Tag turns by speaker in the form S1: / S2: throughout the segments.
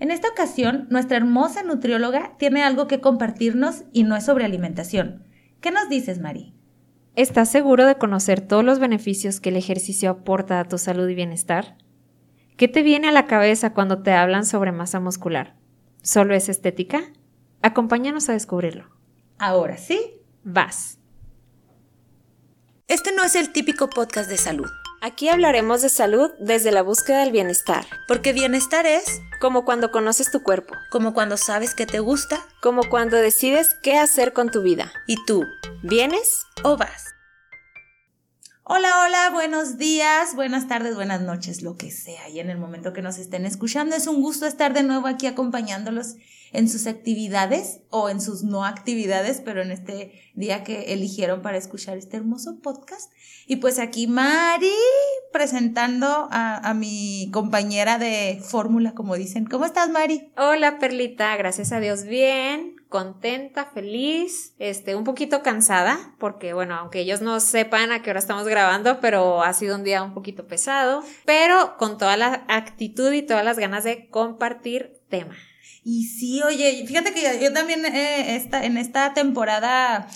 S1: En esta ocasión, nuestra hermosa nutrióloga tiene algo que compartirnos y no es sobre alimentación. ¿Qué nos dices, Mari?
S2: ¿Estás seguro de conocer todos los beneficios que el ejercicio aporta a tu salud y bienestar? ¿Qué te viene a la cabeza cuando te hablan sobre masa muscular? ¿Solo es estética? Acompáñanos a descubrirlo.
S1: Ahora sí,
S2: vas.
S1: Este no es el típico podcast de salud.
S2: Aquí hablaremos de salud desde la búsqueda del bienestar.
S1: Porque bienestar es
S2: como cuando conoces tu cuerpo,
S1: como cuando sabes que te gusta,
S2: como cuando decides qué hacer con tu vida.
S1: ¿Y tú?
S2: ¿Vienes
S1: o vas? Hola, hola, buenos días, buenas tardes, buenas noches, lo que sea. Y en el momento que nos estén escuchando, es un gusto estar de nuevo aquí acompañándolos en sus actividades o en sus no actividades, pero en este día que eligieron para escuchar este hermoso podcast. Y pues aquí Mari presentando a, mi compañera de fórmula, como dicen. ¿Cómo estás, Mari?
S2: Hola, Perlita, gracias a Dios, bien contenta, feliz, este, un poquito cansada, porque bueno, aunque ellos no sepan a qué hora estamos grabando, pero ha sido un día un poquito pesado, pero con toda la actitud y todas las ganas de compartir tema.
S1: Y sí, oye, fíjate que yo, también eh, esta, en esta temporada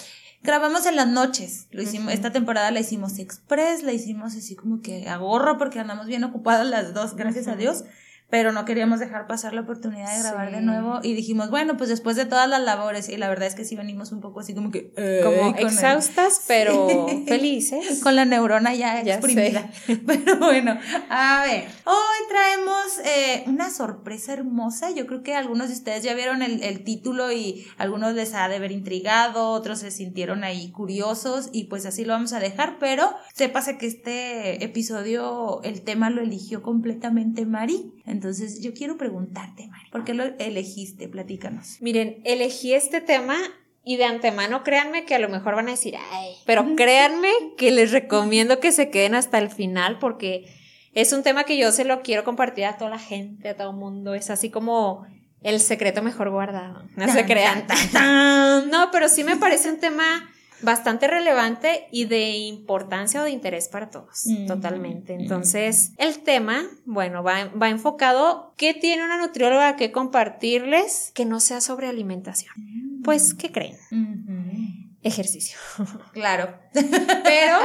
S1: grabamos en las noches. Lo hicimos, esta temporada la hicimos express, la hicimos así como que a gorro porque andamos bien ocupadas las dos, gracias a Dios pero no queríamos dejar pasar la oportunidad de grabar de nuevo y dijimos, bueno, pues después de todas las labores, y la verdad es que sí venimos un poco así como que...
S2: como exhaustas, pero felices.
S1: Con la neurona ya, exprimida. Pero bueno, a ver, hoy traemos eh, una sorpresa hermosa. Yo creo que algunos de ustedes ya vieron el, el título y algunos les ha de haber intrigado, otros se sintieron ahí curiosos y pues así lo vamos a dejar, pero sépase que este episodio, el tema lo eligió completamente Mari. Entonces, yo quiero preguntarte, Mari, ¿por qué lo elegiste? Platícanos.
S2: Miren, elegí este tema y de antemano créanme que a lo mejor van a decir, ay, pero créanme que les recomiendo que se queden hasta el final porque es un tema que yo se lo quiero compartir a toda la gente, a todo el mundo. Es así como el secreto mejor guardado. No se crean. no, pero sí me parece un tema bastante relevante y de importancia o de interés para todos, mm, totalmente. Mm. Entonces, el tema, bueno, va, va, enfocado, ¿qué tiene una nutrióloga que compartirles que no sea sobre alimentación? Pues, ¿qué creen? Ejercicio.
S1: Claro.
S2: Pero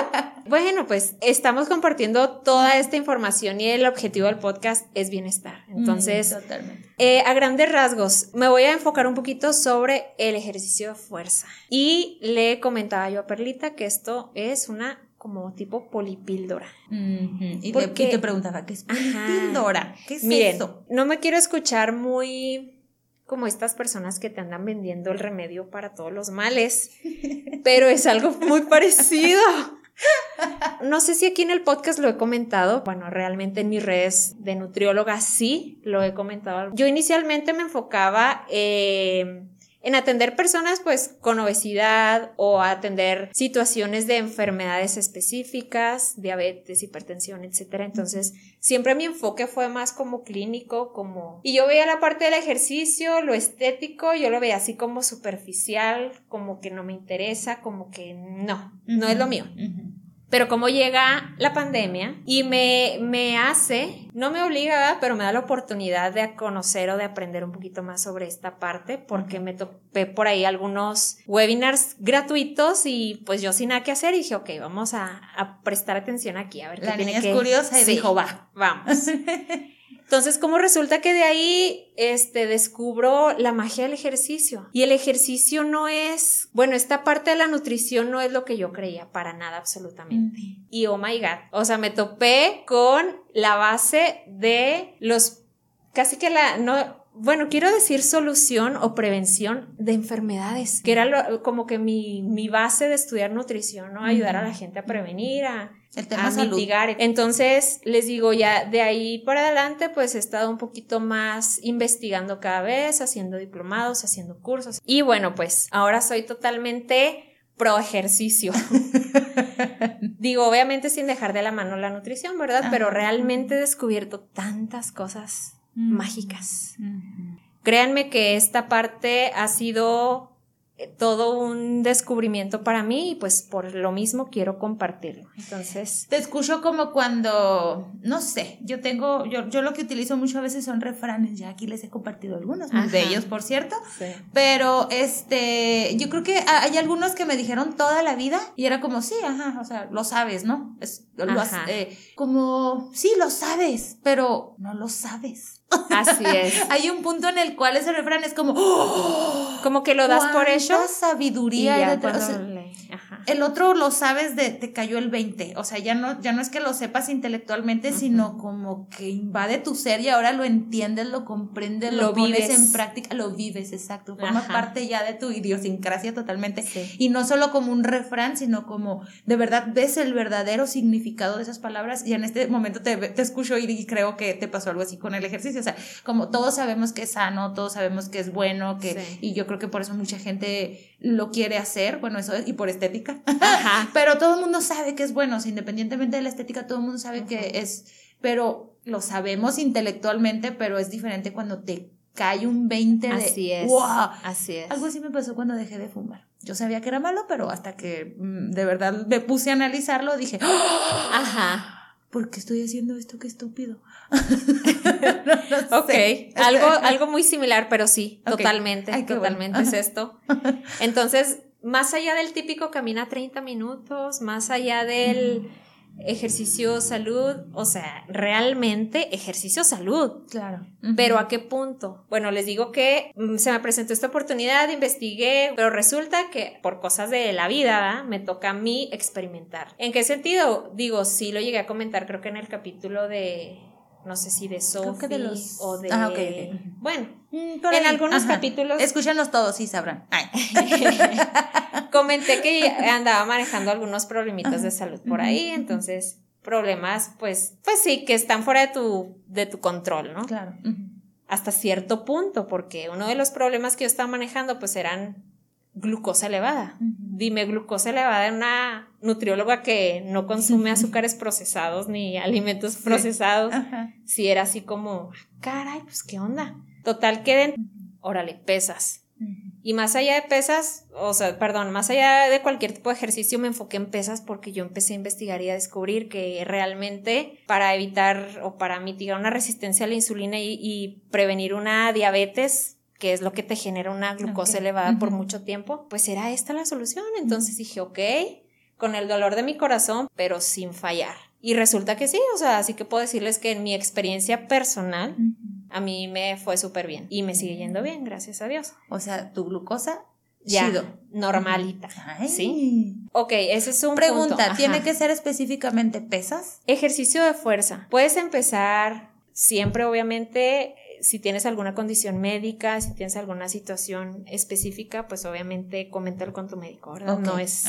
S2: bueno, pues estamos compartiendo toda esta información y el objetivo del podcast es bienestar. Entonces, eh, a grandes rasgos, me voy a enfocar un poquito sobre el ejercicio de fuerza. Y le comentaba yo a Perlita que esto es una como tipo polipíldora.
S1: Y, te preguntaba, ¿qué es polipíldora? ¿Qué es
S2: eso? No me quiero escuchar muy como estas personas que te andan vendiendo el remedio para todos los males, pero es algo muy parecido. No sé si aquí en el podcast lo he comentado, bueno, realmente en mis redes de nutrióloga sí lo he comentado. Yo inicialmente me enfocaba en en atender personas pues con obesidad o atender situaciones de enfermedades específicas, diabetes, hipertensión, etcétera. Entonces, siempre mi enfoque fue más como clínico, como y yo veía la parte del ejercicio, lo estético, yo lo veía así como superficial, como que no me interesa, como que no, no es lo mío. Pero como llega la pandemia y me, me hace, no me obliga, pero me da la oportunidad de conocer o de aprender un poquito más sobre esta parte, porque me topé por ahí algunos webinars gratuitos y pues yo sin nada que hacer dije, ok, vamos a, prestar atención aquí, a ver
S1: qué
S2: tiene
S1: niña
S2: que...
S1: es curiosa y dijo, va,
S2: vamos. Entonces, como resulta que de ahí, este, descubro la magia del ejercicio. Y el ejercicio no es, bueno, esta parte de la nutrición no es lo que yo creía, para nada, absolutamente. Y oh my God, o sea, me topé con la base de los, casi que la, no, bueno, quiero decir solución o prevención de enfermedades, que era como que mi, mi, base de estudiar nutrición, ¿no? Ayudar a la gente a prevenir, a, el tema a mitigar. Entonces, les digo, ya de ahí para adelante, pues he estado un poquito más investigando cada vez, haciendo diplomados, haciendo cursos. Y bueno, pues ahora soy totalmente pro ejercicio. digo, obviamente sin dejar de la mano la nutrición, ¿verdad? Pero realmente he descubierto tantas cosas mágicas. Créanme que esta parte ha sido todo un descubrimiento para mí y pues por lo mismo quiero compartirlo. Entonces...
S1: Te escucho como cuando, no sé, yo tengo, yo, yo lo que utilizo mucho a veces son refranes, ya aquí les he compartido algunos, de ellos por cierto, pero este, yo creo que hay algunos que me dijeron toda la vida y era como, sí, ajá, o sea, lo sabes, ¿no? Es, eh, como, sí, lo sabes, pero no lo sabes.
S2: Así es.
S1: Hay un punto en el cual ese refrán es como, ¡Oh!
S2: como que lo das por hecho.
S1: sabiduría. Y el otro lo sabes de, te cayó el 20. O sea, ya no, ya no es que lo sepas intelectualmente, sino como que invade tu ser y ahora lo entiendes, lo comprendes, lo, pones en práctica, lo vives, exacto. Forma parte ya de tu idiosincrasia totalmente. Y no solo como un refrán, sino como de verdad ves el verdadero significado de esas palabras. Y en este momento te, te escucho y creo que te pasó algo así con el ejercicio o sea, como todos sabemos que es sano, todos sabemos que es bueno, que, y yo creo que por eso mucha gente lo quiere hacer, bueno, eso es, y por estética, pero todo el mundo sabe que es bueno, o sea, independientemente de la estética, todo el mundo sabe que es, pero lo sabemos intelectualmente, pero es diferente cuando te cae un 20 de
S2: así es,
S1: wow.
S2: Así es.
S1: Algo así me pasó cuando dejé de fumar. Yo sabía que era malo, pero hasta que mm, de verdad me puse a analizarlo, dije, ¡Oh!
S2: ajá.
S1: ¿por qué estoy haciendo esto? Qué estúpido.
S2: ok, algo, algo muy similar, pero sí, totalmente, totalmente es esto. Entonces, más allá del típico camina 30 minutos, más allá del ejercicio salud, o sea, realmente ejercicio salud.
S1: Claro.
S2: Pero ¿a qué punto? Bueno, les digo que mm, se me presentó esta oportunidad, investigué, pero resulta que por cosas de la vida me toca a mí experimentar. ¿En qué sentido? Digo, sí lo llegué a comentar, creo que en el capítulo de no sé si de Sophie de los... o de...
S1: Ah, okay,
S2: Bueno, mm, en algunos capítulos...
S1: Escúchanos todos, sí sabrán.
S2: Comenté que andaba manejando algunos problemitas de salud por ahí, entonces problemas, pues, pues sí, que están fuera de tu, de tu control, ¿no?
S1: Claro.
S2: Hasta cierto punto, porque uno de los problemas que yo estaba manejando, pues eran glucosa elevada. Dime, glucosa elevada en una nutrióloga que no consume azúcares procesados ni alimentos procesados. Si era así como, caray, pues qué onda. Total, queden, órale, pesas. Y más allá de pesas, o sea, perdón, más allá de cualquier tipo de ejercicio me enfoqué en pesas porque yo empecé a investigar y a descubrir que realmente para evitar o para mitigar una resistencia a la insulina y prevenir una diabetes, que es lo que te genera una glucosa elevada por mucho tiempo, pues era esta la solución. Entonces dije, ok, con el dolor de mi corazón, pero sin fallar. Y resulta que sí, o sea, así que puedo decirles que en mi experiencia personal, a mí me fue súper bien y me sigue yendo bien, gracias a Dios.
S1: O sea, tu glucosa
S2: ya, normalita. ¿Sí? Ok, ese es un
S1: Pregunta, ¿tiene que ser específicamente pesas?
S2: Ejercicio de fuerza. Puedes empezar siempre, obviamente, si tienes alguna condición médica, si tienes alguna situación específica, pues obviamente coméntalo con tu médico, ¿verdad? No es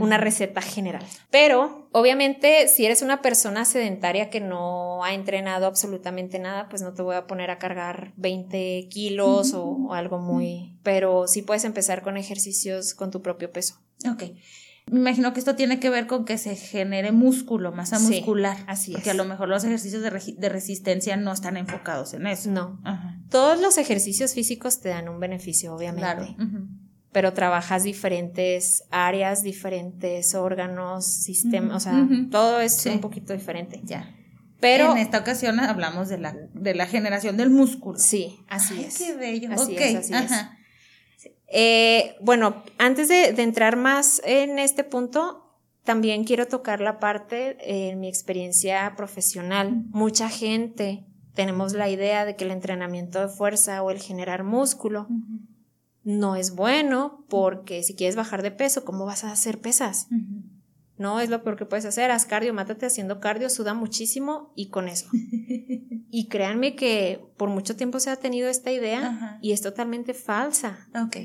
S2: una receta general. Pero obviamente si eres una persona sedentaria que no ha entrenado absolutamente nada, pues no te voy a poner a cargar 20 kilos o, o, algo muy... Pero sí puedes empezar con ejercicios con tu propio peso.
S1: Ok. Me imagino que esto tiene que ver con que se genere músculo, masa muscular.
S2: así es.
S1: Porque a lo mejor los ejercicios de, resistencia no están enfocados en eso.
S2: No. Todos los ejercicios físicos te dan un beneficio, obviamente. Claro. Pero trabajas diferentes áreas, diferentes órganos, sistemas, o sea, todo es un poquito diferente.
S1: Ya. Pero en esta ocasión hablamos de la, de la generación del músculo.
S2: Sí, así
S1: Ay,
S2: es.
S1: Qué bello.
S2: Así es, así es. Eh, bueno, antes de, entrar más en este punto, también quiero tocar la parte en mi experiencia profesional. Mucha gente tenemos la idea de que el entrenamiento de fuerza o el generar músculo no es bueno porque si quieres bajar de peso, ¿cómo vas a hacer pesas? No es lo peor que puedes hacer. Haz cardio, mátate haciendo cardio, suda muchísimo y con eso. y créanme que por mucho tiempo se ha tenido esta idea y es totalmente falsa.
S1: Ok.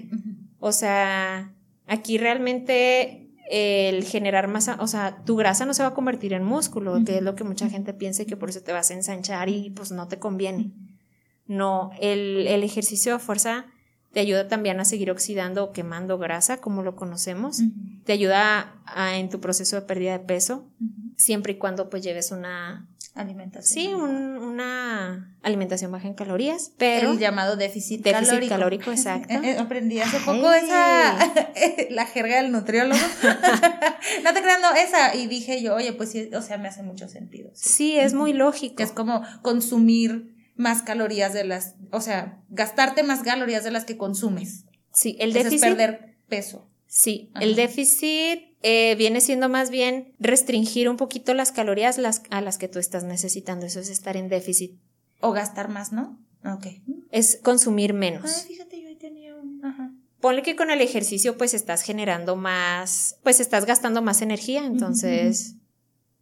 S2: O sea, aquí realmente el generar masa, o sea, tu grasa no se va a convertir en músculo, que es lo que mucha gente piensa y que por eso te vas a ensanchar y pues no te conviene. No, el, el ejercicio de fuerza te ayuda también a seguir oxidando o quemando grasa, como lo conocemos, te ayuda en tu proceso de pérdida de peso, siempre y cuando pues lleves una
S1: alimentación.
S2: Sí, una alimentación baja en calorías, pero...
S1: El llamado déficit,
S2: déficit calórico. exacto.
S1: Eh, aprendí hace poco esa, la jerga del nutriólogo. no te creando esa. Y dije yo, oye, pues sí, o sea, me hace mucho sentido.
S2: Sí, es muy lógico.
S1: Es como consumir más calorías de las, o sea, gastarte más calorías de las que consumes.
S2: Sí, el déficit. Es
S1: perder peso.
S2: Sí, el déficit eh, viene siendo más bien restringir un poquito las calorías las, a las que tú estás necesitando. Eso es estar en déficit.
S1: O gastar más, ¿no? Ok.
S2: Es consumir menos.
S1: Ah, fíjate, yo ahí tenía un... Ajá.
S2: Ponle que con el ejercicio pues estás generando más, pues estás gastando más energía, entonces,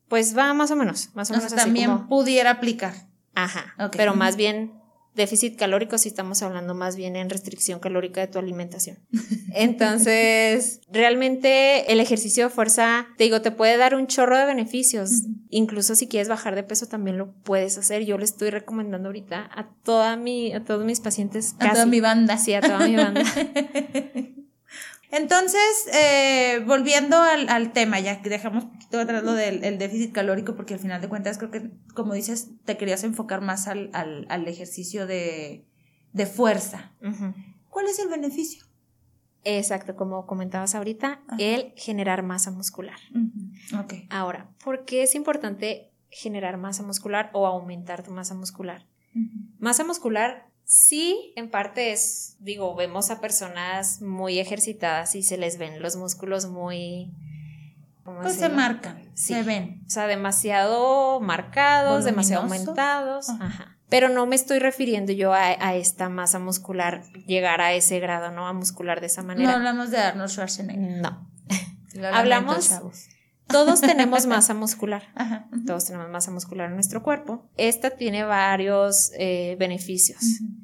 S2: pues va más o menos, más o menos.
S1: también pudiera aplicar.
S2: Ajá. Pero más bien déficit calórico si estamos hablando más bien en restricción calórica de tu alimentación. Entonces, realmente el ejercicio de fuerza, te digo, te puede dar un chorro de beneficios. Incluso si quieres bajar de peso también lo puedes hacer. Yo le estoy recomendando ahorita a toda mi a todos mis pacientes
S1: a toda mi banda.
S2: Sí, a toda mi banda.
S1: Entonces, eh, volviendo al, tema, ya que dejamos un poquito atrás lo del déficit calórico, porque al final de cuentas creo que, como dices, te querías enfocar más al, ejercicio de, fuerza. ¿Cuál es el beneficio?
S2: Exacto, como comentabas ahorita, el generar masa muscular. Ahora, ¿por qué es importante generar masa muscular o aumentar tu masa muscular? Masa muscular Sí, en parte es, digo, vemos a personas muy ejercitadas y se les ven los músculos muy...
S1: pues se marcan, se ven.
S2: O sea, demasiado marcados, demasiado aumentados. Ajá. Pero no me estoy refiriendo yo a, esta masa muscular, llegar a ese grado, ¿no? A muscular de esa manera.
S1: No hablamos de Arnold Schwarzenegger.
S2: No. Hablamos todos tenemos masa muscular. Todos tenemos masa muscular en nuestro cuerpo. Esta tiene varios eh, beneficios.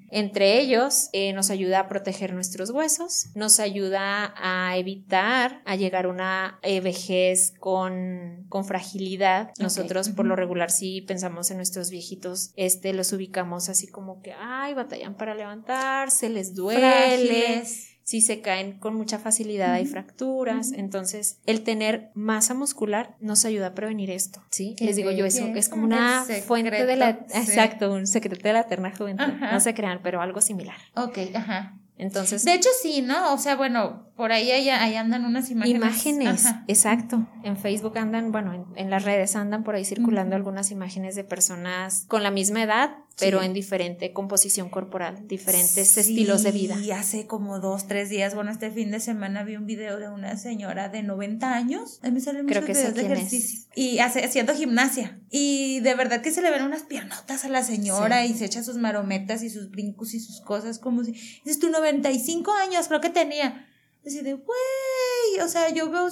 S2: Entre ellos, eh, nos ayuda a proteger nuestros huesos, nos ayuda a evitar a llegar a una eh, vejez con, con fragilidad. Nosotros, por lo regular, si pensamos en nuestros viejitos, este, los ubicamos así como que, ay, batallan para levantarse, les duele si se caen con mucha facilidad hay fracturas, entonces el tener masa muscular nos ayuda a prevenir esto, ¿sí? Les digo yo, eso es como una fuente de la, exacto, un secreto de la eterna juventud, no se crean, pero algo similar.
S1: Ok, ajá.
S2: Entonces.
S1: De hecho, sí, ¿no? O sea, bueno, por ahí, ahí, andan unas imágenes.
S2: Imágenes, exacto. En Facebook andan, bueno, en, las redes andan por ahí circulando algunas imágenes de personas con la misma edad, pero en diferente composición corporal, diferentes estilos de vida.
S1: Y hace como dos, tres días, bueno, este fin de semana vi un video de una señora de 90 años. A mí me salen muchos videos de ejercicio. Y hace, haciendo gimnasia. Y de verdad que se le ven unas piernotas a la señora y se echa sus marometas y sus brincos y sus cosas como si. Dices tú, 95 años creo que tenía. Así de, güey, o sea, yo veo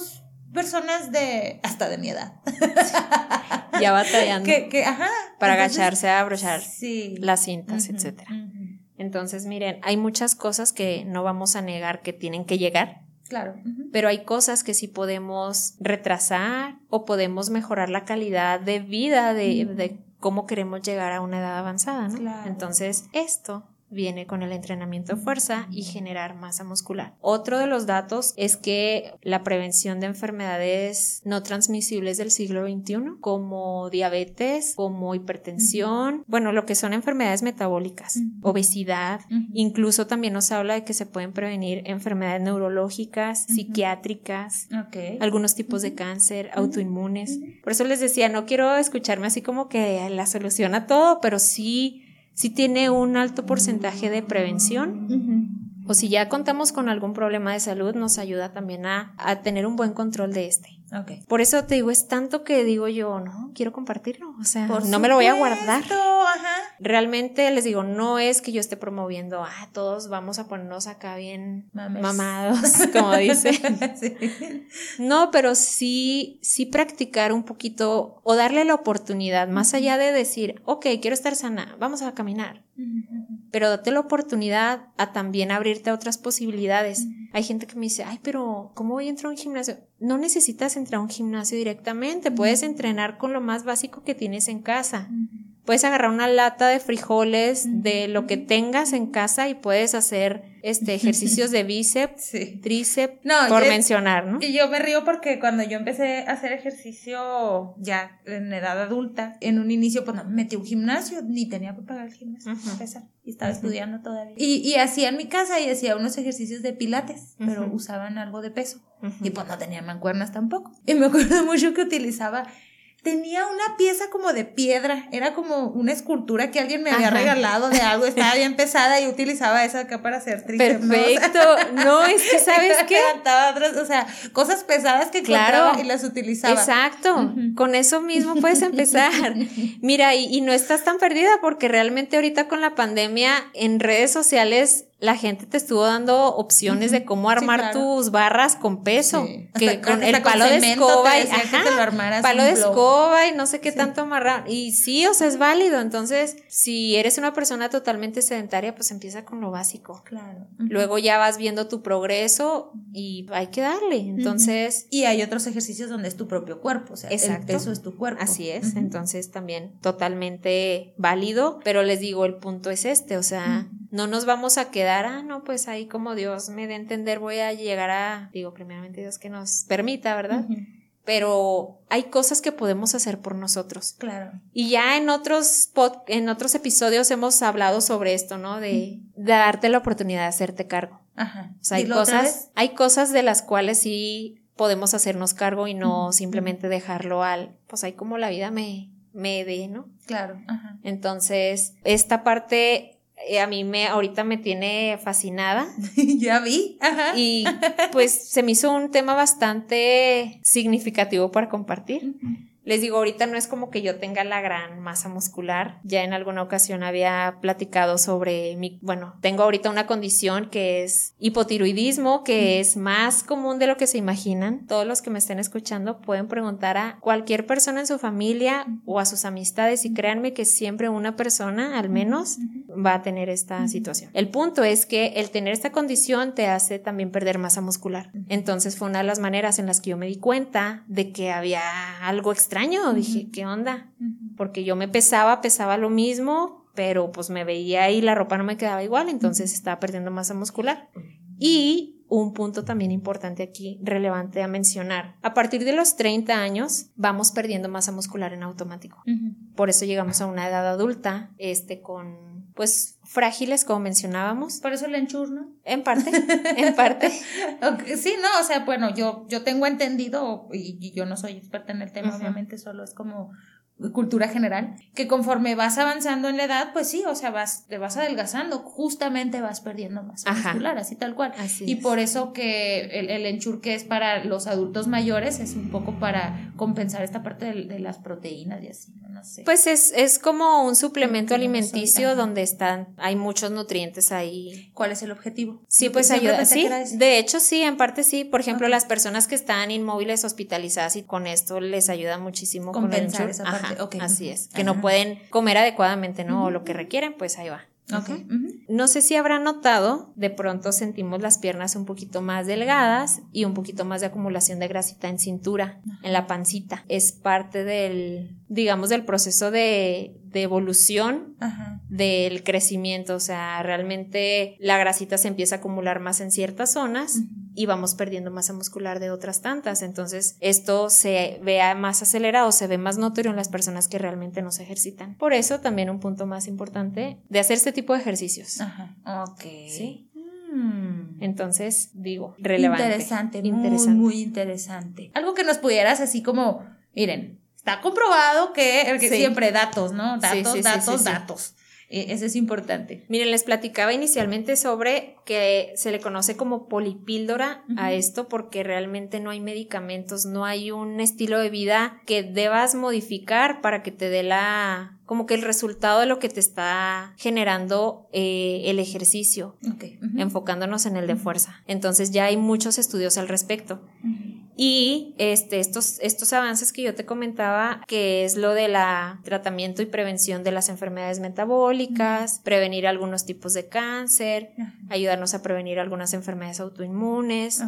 S1: personas de, hasta de mi edad.
S2: ya batallando.
S1: Que, que, ajá.
S2: Para agacharse a abrochar las cintas, etcétera. Entonces, miren, hay muchas cosas que no vamos a negar que tienen que llegar.
S1: Claro.
S2: Pero hay cosas que sí podemos retrasar o podemos mejorar la calidad de vida de, de cómo queremos llegar a una edad avanzada, ¿no? Claro. Entonces, esto viene con el entrenamiento de fuerza y generar masa muscular. Otro de los datos es que la prevención de enfermedades no transmisibles del siglo XXI, como diabetes, como hipertensión, bueno, lo que son enfermedades metabólicas, obesidad, incluso también nos habla de que se pueden prevenir enfermedades neurológicas, psiquiátricas, algunos tipos de cáncer, autoinmunes. Por eso les decía, no quiero escucharme así como que la solución a todo, pero sí si tiene un alto porcentaje de prevención. O si ya contamos con algún problema de salud, nos ayuda también a, a tener un buen control de este.
S1: Okay.
S2: Por eso te digo, es tanto que digo yo, no, quiero compartirlo, o sea, no me lo voy a guardar.
S1: Ajá.
S2: Realmente les digo, no es que yo esté promoviendo, ah, todos vamos a ponernos acá bien mamados, como dicen. No, pero sí, sí practicar un poquito o darle la oportunidad, más allá de decir, ok, quiero estar sana, vamos a caminar pero date la oportunidad a también abrirte a otras posibilidades. Hay gente que me dice, ay, pero ¿cómo voy a entrar a un gimnasio? No necesitas entrar a un gimnasio directamente, puedes entrenar con lo más básico que tienes en casa. Puedes agarrar una lata de frijoles, de lo que tengas en casa y puedes hacer este ejercicios de bíceps, tríceps, por mencionar, ¿no?
S1: Y yo me río porque cuando yo empecé a hacer ejercicio ya en edad adulta, en un inicio pues no, me metí un gimnasio, ni tenía que pagar el gimnasio, y estaba estudiando todavía. Y, y hacía en mi casa y hacía unos ejercicios de pilates, pero usaban algo de peso. Y pues no tenía mancuernas tampoco. Y me acuerdo mucho que utilizaba tenía una pieza como de piedra, era como una escultura que alguien me había regalado de algo, estaba bien pesada y utilizaba esa acá para hacer
S2: tríceps. Perfecto, no, es que sabes qué,
S1: o sea, cosas pesadas que claro y las utilizaba.
S2: Exacto, con eso mismo puedes empezar. Mira, y, y no estás tan perdida porque realmente ahorita con la pandemia en redes sociales la gente te estuvo dando opciones de cómo armar tus barras con peso, que con el palo de escoba y palo de escoba y no sé qué tanto amarrar. Y sí, o sea, es válido. Entonces, si eres una persona totalmente sedentaria, pues empieza con lo básico. Claro. Luego ya vas viendo tu progreso y hay que darle. Entonces,
S1: y hay otros ejercicios donde es tu propio cuerpo, o sea, el peso es tu cuerpo.
S2: Así es. Entonces, también totalmente válido, pero les digo, el punto es este, o sea, no nos vamos a quedar, ah, no, pues ahí como Dios me dé a entender, voy a llegar a, digo, primeramente Dios que nos permita, ¿verdad? Pero hay cosas que podemos hacer por nosotros. Claro. Y ya en otros en otros episodios hemos hablado sobre esto, ¿no? De, darte la oportunidad de hacerte cargo. Ajá. O sea, hay cosas, hay cosas de las cuales sí podemos hacernos cargo y no simplemente dejarlo al, pues ahí como la vida me, me dé, ¿no? Claro. Ajá. Entonces, esta parte a mí me ahorita me tiene fascinada.
S1: ya vi. Ajá.
S2: Y pues se me hizo un tema bastante significativo para compartir. Les digo, ahorita no es como que yo tenga la gran masa muscular. Ya en alguna ocasión había platicado sobre mi, bueno, tengo ahorita una condición que es hipotiroidismo, que es más común de lo que se imaginan. Todos los que me estén escuchando pueden preguntar a cualquier persona en su familia o a sus amistades y créanme que siempre una persona, al menos, va a tener esta situación. El punto es que el tener esta condición te hace también perder masa muscular. Entonces fue una de las maneras en las que yo me di cuenta de que había algo extraño extraño, dije, ¿qué onda? Porque yo me pesaba, pesaba lo mismo, pero pues me veía y la ropa no me quedaba igual, entonces estaba perdiendo masa muscular. Y un punto también importante aquí, relevante a mencionar. A partir de los 30 años vamos perdiendo masa muscular en automático. Por eso llegamos a una edad adulta, este, con pues frágiles, como mencionábamos.
S1: Por eso el enchurno.
S2: En parte, en parte.
S1: Sí, no, o sea, bueno, yo, yo tengo entendido, y, y yo no soy experta en el tema, obviamente, solo es como cultura general, que conforme vas avanzando en la edad, pues sí, o sea, vas, te vas adelgazando, justamente vas perdiendo más muscular, así tal cual. y por eso que el, el enchurque es para los adultos mayores, es un poco para compensar esta parte de, las proteínas y así, no sé.
S2: Pues es, es como un suplemento alimenticio donde están, hay muchos nutrientes ahí.
S1: ¿Cuál es el objetivo?
S2: Sí, pues ayuda, sí, de hecho sí, en parte sí, por ejemplo, las personas que están inmóviles hospitalizadas y con esto les ayuda muchísimo compensar esa parte. Así es, que no pueden comer adecuadamente, ¿no? O lo que requieren, pues ahí va. Okay. No sé si habrán notado, de pronto sentimos las piernas un poquito más delgadas y un poquito más de acumulación de grasita en cintura, en la pancita. Es parte del, digamos, del proceso de, de evolución del crecimiento. O sea, realmente la grasita se empieza a acumular más en ciertas zonas y vamos perdiendo masa muscular de otras tantas. Entonces, esto se vea más acelerado, se ve más notorio en las personas que realmente no se ejercitan. Por eso, también un punto más importante de hacer este tipo de ejercicios.
S1: Ajá. Ok.
S2: Sí. Hmm. Entonces, digo, relevante.
S1: Interesante, interesante. Muy, muy interesante. Algo que nos pudieras así como, miren, está comprobado que, que siempre datos, ¿no? Datos, datos, datos. E, ese es importante.
S2: Miren, les platicaba inicialmente sobre que se le conoce como polipíldora a esto porque realmente no hay medicamentos, no hay un estilo de vida que debas modificar para que te dé la como que el resultado de lo que te está generando eh, el ejercicio, enfocándonos en el de fuerza. Entonces ya hay muchos estudios al respecto. Y este, estos, estos avances que yo te comentaba, que es lo de la tratamiento y prevención de las enfermedades metabólicas, prevenir algunos tipos de cáncer, ayudarnos a prevenir algunas enfermedades autoinmunes.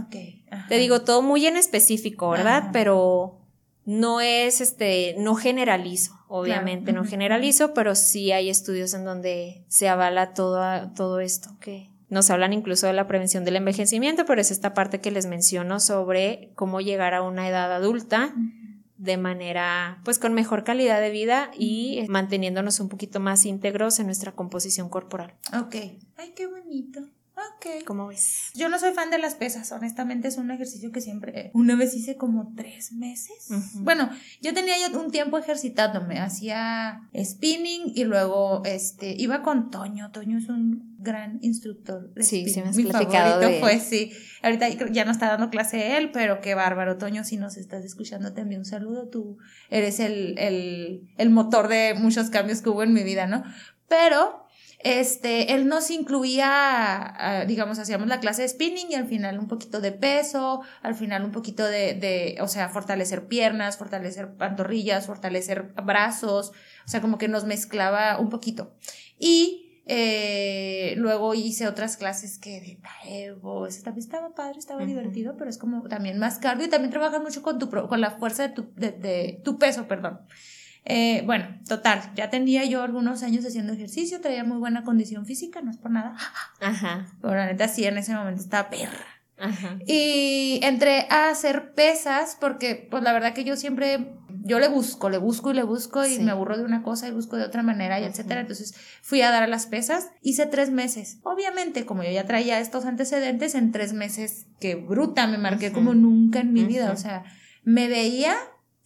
S2: Te digo todo muy en específico, ¿verdad? Pero no es este, no generalizo, obviamente, no generalizo, pero sí hay estudios en donde se avala todo, todo esto, que nos hablan incluso de la prevención del envejecimiento, pero es esta parte que les menciono sobre cómo llegar a una edad adulta de manera, pues con mejor calidad de vida y manteniéndonos un poquito más íntegros en nuestra composición corporal.
S1: Ok. Ay, qué bonito. Ok.
S2: ¿Cómo ves?
S1: Yo no soy fan de las pesas, honestamente es un ejercicio que siempre, una vez hice como tres meses. Bueno, yo tenía yo un tiempo ejercitándome, hacía spinning y luego este, iba con Toño, Toño es un gran instructor.
S2: sí, sí, me has
S1: Mi favorito
S2: de
S1: fue, sí. Ahorita ya no está dando clase él, pero qué bárbaro, Toño, si nos estás escuchando, te envío un saludo, tú eres el, el, el motor de muchos cambios que hubo en mi vida, ¿no? Pero este, él nos incluía, ah, digamos, hacíamos la clase de spinning y al final un poquito de peso, al final un poquito de, de, o sea, fortalecer piernas, fortalecer pantorrillas, fortalecer brazos, o sea, como que nos mezclaba un poquito. Y eh, luego hice otras clases que de taego, eso también estaba padre, estaba divertido, pero es como también más cardio y también trabajas mucho con tu, con la fuerza de tu, de, de tu peso, perdón. Eh, bueno, total, ya tenía yo algunos años haciendo ejercicio, traía muy buena condición física, no es por nada,
S2: Ajá,
S1: pero la neta sí, en ese momento estaba perra.
S2: ajá.
S1: Y entré a hacer pesas porque, pues la verdad que yo siempre, yo le busco, le busco y le busco y
S2: Sí.
S1: me aburro de una cosa y busco de otra manera y etcétera. Entonces fui a dar a las pesas, hice tres meses. Obviamente, como yo ya traía estos antecedentes, en tres meses, que bruta, me marqué
S2: Ujú.
S1: como nunca en mi vida. O sea, me veía,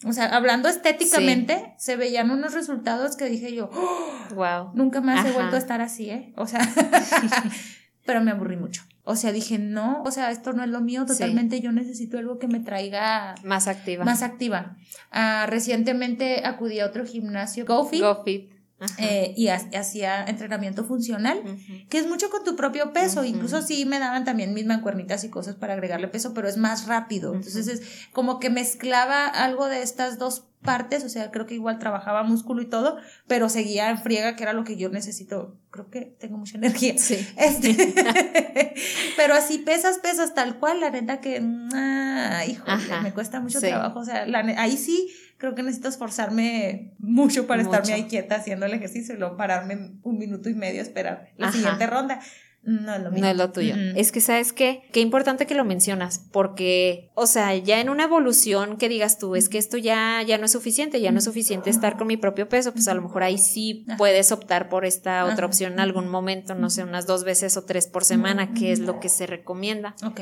S1: o sea, hablando estéticamente, se veían unos resultados que dije yo, "Oh,
S2: Wow.
S1: Nunca más he
S2: Ajá.
S1: vuelto a estar así, ¿eh? O sea, pero me aburrí mucho. O sea, dije, no, o sea, esto no es lo mío,
S2: Sí.
S1: totalmente yo necesito algo que me traiga
S2: Más activa.
S1: más activa. Ah, recientemente acudí a otro gimnasio, GoFit,
S2: Go fit. Ajá.
S1: Eh, y ha- hacía entrenamiento funcional. Que es mucho con tu propio peso, incluso sí me daban también mis mancuernitas y cosas para agregarle peso, pero es más rápido. Entonces es como que mezclaba algo de estas dos partes, o sea, creo que igual trabajaba músculo y todo, pero seguía en friega, que era lo que yo necesito. Creo que tengo mucha energía.
S2: Sí.
S1: Este, pero así pesas, pesas tal cual, la neta que, ah,
S2: Ajá,
S1: me cuesta mucho
S2: sí.
S1: trabajo, o sea, la ahí sí creo que necesito esforzarme mucho para estarme
S2: Mucho.
S1: ahí quieta haciendo el ejercicio y luego pararme un minuto y medio a esperar la
S2: Ajá.
S1: siguiente ronda. No es lo mismo.
S2: No es lo tuyo.
S1: Mm.
S2: Es que, ¿sabes qué? Qué importante que lo mencionas, porque, o sea, ya en una evolución que digas tú, es que esto ya, ya no es suficiente, ya no es suficiente estar con mi propio peso, pues a lo mejor ahí sí
S1: Ajá.
S2: puedes optar por esta otra opción en algún momento, no sé, unas dos veces o tres por semana, que es lo que se recomienda.
S1: Ok.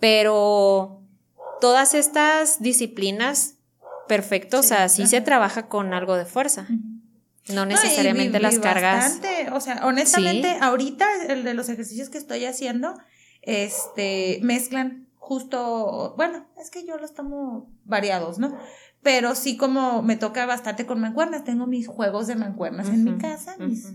S2: Pero todas estas disciplinas, perfecto, o sea, sí se trabaja con algo de fuerza, no necesariamente
S1: y-
S2: las
S1: y
S2: cargas.
S1: bastante, o sea, honestamente,
S2: Sí.
S1: ahorita el de los ejercicios que estoy haciendo, este, mezclan justo, bueno, es que yo los tomo variados, ¿no? Pero sí como me toca bastante con mancuernas, tengo mis juegos de mancuernas en mi casa, mis.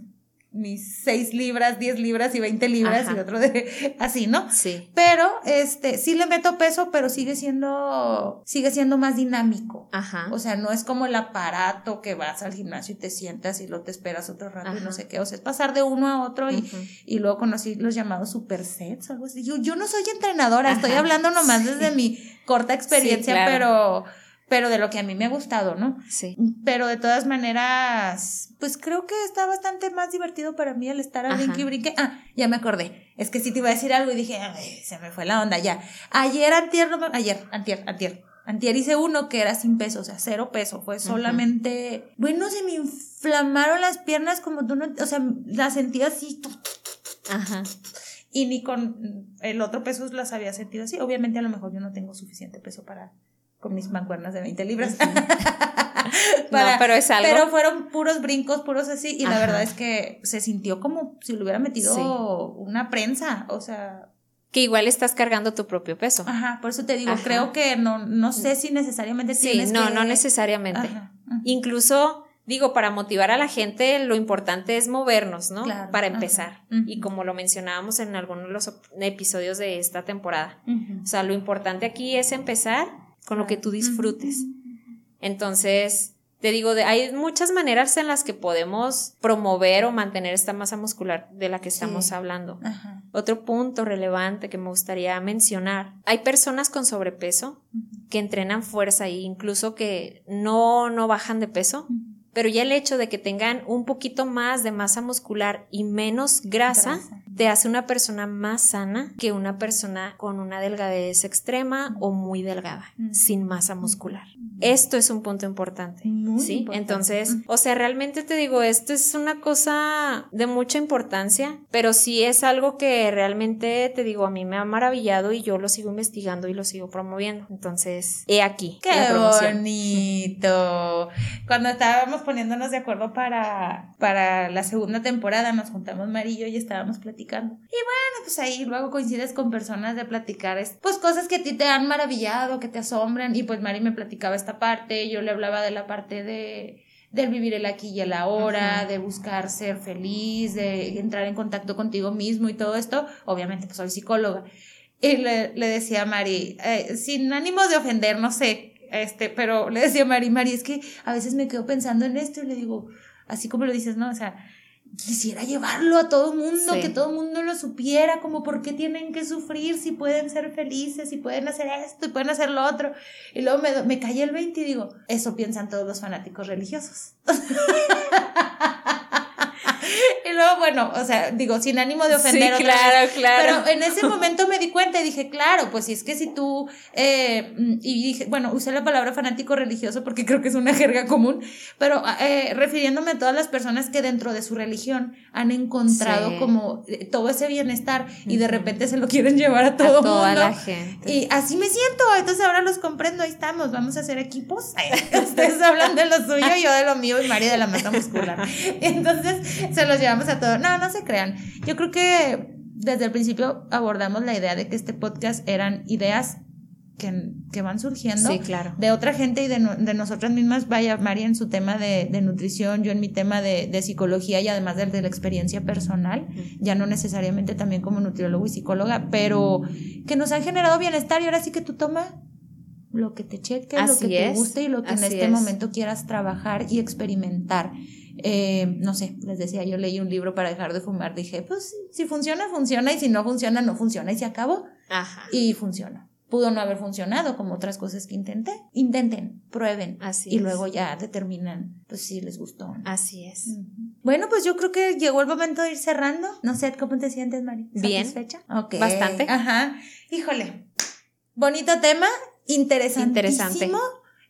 S1: Mis 6 libras, 10 libras y 20 libras
S2: Ajá.
S1: y otro de así, ¿no?
S2: Sí,
S1: Pero este sí le meto peso, pero sigue siendo sigue siendo más dinámico.
S2: ajá.
S1: O sea, no es como el aparato que vas al gimnasio y te sientas y luego te esperas otro rato y no sé qué. O sea, es pasar de uno a otro y, y luego conocí los llamados supersets o algo así. Yo, yo no soy entrenadora, estoy hablando nomás
S2: Sí.
S1: desde mi corta experiencia,
S2: claro.
S1: pero, pero de lo que a mí me ha gustado, ¿no?
S2: Sí.
S1: Pero de todas maneras, pues creo que está bastante más divertido para mí el estar a brinque y brinque. Ah, ya me acordé. Es que sí te iba a decir algo y dije, "Ay, se me fue la onda ya. Ayer, antier, no me- ayer, antier, antier. Antier hice uno que era sin peso, o sea, cero peso. Fue solamente, bueno, se me inflamaron las piernas como tú no, o sea, las sentía así.
S2: Ajá.
S1: Y ni con el otro peso las había sentido así. Obviamente a lo mejor yo no tengo suficiente peso para con mis mancuernas de 20 libras. Para-
S2: no, pero es algo.
S1: pero fueron puros brincos, puros así, y la verdad es que se sintió como si le hubiera metido
S2: Sí.
S1: una prensa, o sea,
S2: que igual estás cargando tu propio peso.
S1: ajá, por eso te digo,
S2: Ajá.
S1: creo que no, no sé si necesariamente
S2: sí,
S1: tienes
S2: no,
S1: que-
S2: no necesariamente.
S1: Ajá.
S2: Incluso, digo, para motivar a la gente, lo importante es movernos, ¿no?
S1: Claro,
S2: Para empezar. Y como lo mencionábamos en algunos de los episodios de esta temporada. O sea, lo importante aquí es empezar con lo que tú disfrutes. Entonces, te digo, de, hay muchas maneras en las que podemos promover o mantener esta masa muscular de la que estamos hablando. Otro punto relevante que me gustaría mencionar, hay personas con sobrepeso que entrenan fuerza e incluso que no, no bajan de peso pero ya el hecho de que tengan un poquito más de masa muscular y menos grasa, te hace una persona más sana que una persona con una delgadez extrema o muy delgada, sin masa muscular. Esto es un punto importante, ¿sí? Entonces, o sea, realmente te digo, esto es una cosa de mucha importancia, pero sí es algo que realmente te digo, a mí me ha maravillado y yo lo sigo investigando y lo sigo promoviendo. Entonces, he aquí.
S1: Qué bonito. Cuando estábamos poniéndonos de acuerdo para, para la segunda temporada, nos juntamos Marillo y estábamos platicando. Y bueno, pues ahí luego coincides con personas de platicar, pues cosas que a ti te han maravillado, que te asombran, y pues Mari me platicaba esta parte, yo le hablaba de la parte de del vivir el aquí y el ahora, de buscar ser feliz, de entrar en contacto contigo mismo y todo esto. Obviamente, pues soy psicóloga. Y le, decía a Mari, eh, sin ánimo de ofender, no sé, este, pero le decía a Mari, Mari, es que a veces me quedo pensando en esto y le digo, así como lo dices, ¿no? O sea, quisiera llevarlo a todo mundo, que todo el mundo lo supiera, como por qué tienen que sufrir, si pueden ser felices, si pueden hacer esto y pueden hacer lo otro. Y luego me, me cae el 20 y digo, eso piensan todos los fanáticos religiosos. luego, bueno, o sea, digo, sin ánimo de ofender.
S2: Sí, claro, claro.
S1: Pero en ese momento me di cuenta y dije, claro, pues si es que si tú, eh, y dije, bueno, usé la palabra fanático religioso porque creo que es una jerga común, pero eh, refiriéndome a todas las personas que dentro de su religión han encontrado como eh, todo ese bienestar y de repente se lo quieren llevar a todo a toda mundo. la gente. Y así me siento, entonces ahora los comprendo, ahí estamos, vamos a hacer equipos. Ustedes hablan de lo suyo, yo de lo mío y María de la masa muscular. Entonces se los llevamos a. No, no se crean. Yo creo que desde el principio abordamos la idea de que este podcast eran ideas que, que van surgiendo
S2: sí, claro.
S1: de otra gente y de, de, nosotras mismas. Vaya, María en su tema de, de nutrición, yo en mi tema de, de psicología y además de, la experiencia personal, ya no necesariamente también como nutriólogo y psicóloga, pero que nos han generado bienestar y ahora sí que tú toma lo que te cheque, lo que te guste y lo que en este momento quieras trabajar y experimentar. Eh, no sé, les decía, yo leí un libro para dejar de fumar, dije, pues si funciona, funciona, y si no funciona, no funciona, y se acabó.
S2: Ajá.
S1: Y funciona. Pudo no haber funcionado como otras cosas que intenté. Intenten, prueben.
S2: Así
S1: y luego ya determinan, pues si les gustó.
S2: Así es.
S1: Bueno, pues yo creo que llegó el momento de ir cerrando. No sé, ¿cómo te sientes, Mari?
S2: Bien.
S1: ¿Satisfecha?
S2: Ok. Bastante.
S1: Ajá. Híjole. Bonito tema, interesantísimo. Interesante.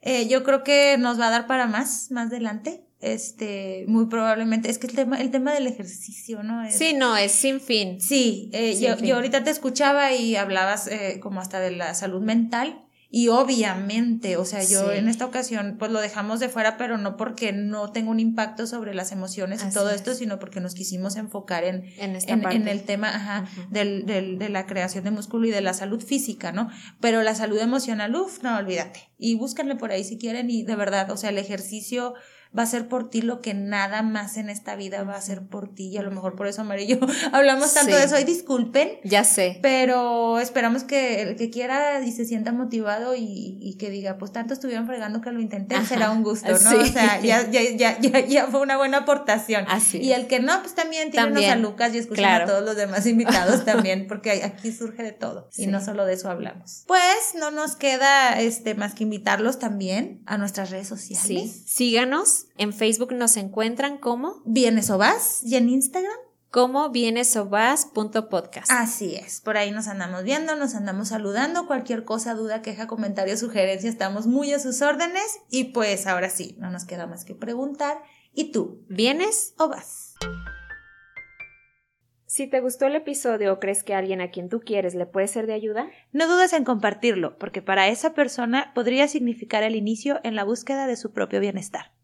S1: Eh, yo creo que nos va a dar para más, más adelante este, muy probablemente, es que el tema, el tema del ejercicio, ¿no?
S2: sí, no, es sin fin.
S1: Sí, eh, yo, yo, ahorita te escuchaba y hablabas eh, como hasta de la salud mental y obviamente, o sea, yo en esta ocasión pues lo dejamos de fuera, pero no porque no tenga un impacto sobre las emociones y todo esto, sino porque nos quisimos enfocar en,
S2: en,
S1: en, el tema ajá, del, del, de la creación de músculo y de la salud física, ¿no? Pero la salud emocional, uff, no, olvídate. Y búscanle por ahí si quieren y de verdad, o sea, el ejercicio va a ser por ti lo que nada más en esta vida va a ser por ti. Y a lo mejor por eso, Amarillo, hablamos tanto de eso. Y disculpen.
S2: Ya sé.
S1: Pero esperamos que el que quiera y se sienta motivado y, que diga, pues tanto estuvieron fregando que lo intenté, será un gusto, ¿no? O sea, ya, ya, ya, ya, fue una buena aportación.
S2: Así.
S1: Y el que no, pues también tiene a Lucas y escuchen a todos los demás invitados también, porque aquí surge de todo. Y no solo de eso hablamos. Pues no nos queda este más que invitarlos también a nuestras redes sociales. Sí.
S2: Síganos en Facebook nos encuentran como
S1: Vienes o Vas y en Instagram
S2: como bienesobas.podcast.
S1: Así es, por ahí nos andamos viendo, nos andamos saludando, cualquier cosa, duda, queja, comentario, sugerencia, estamos muy a sus órdenes y pues ahora sí, no nos queda más que preguntar. ¿Y tú?
S2: ¿Vienes
S1: o vas?
S2: Si te gustó el episodio o crees que alguien a quien tú quieres le puede ser de ayuda,
S1: no dudes en compartirlo, porque para esa persona podría significar el inicio en la búsqueda de su propio bienestar.